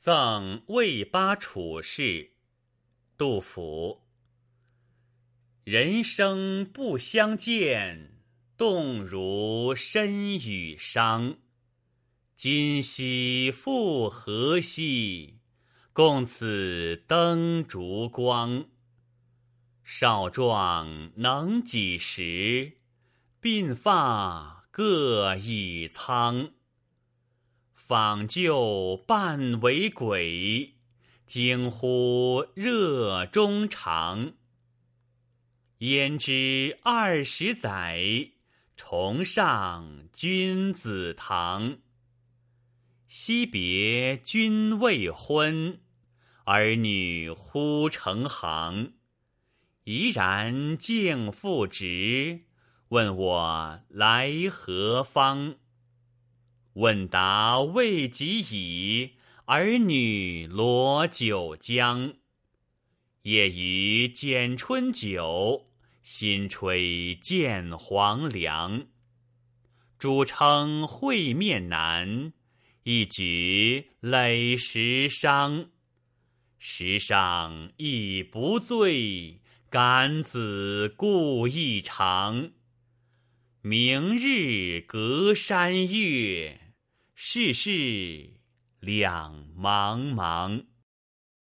赠魏八处士。杜甫。人生不相见，动如身与伤。今夕复何夕，共此灯烛光。少壮能几时？鬓发各已苍。访旧半为鬼，惊呼热衷肠。焉知二十载，重上君子堂。惜别君未婚，儿女忽成行。怡然敬父职，问我来何方？问答未及已，儿女罗九江。夜余剪春酒。新炊见黄粱，主称会面难，一举累十觞。时上亦不醉，感子故意长。明日隔山月，世事两茫茫。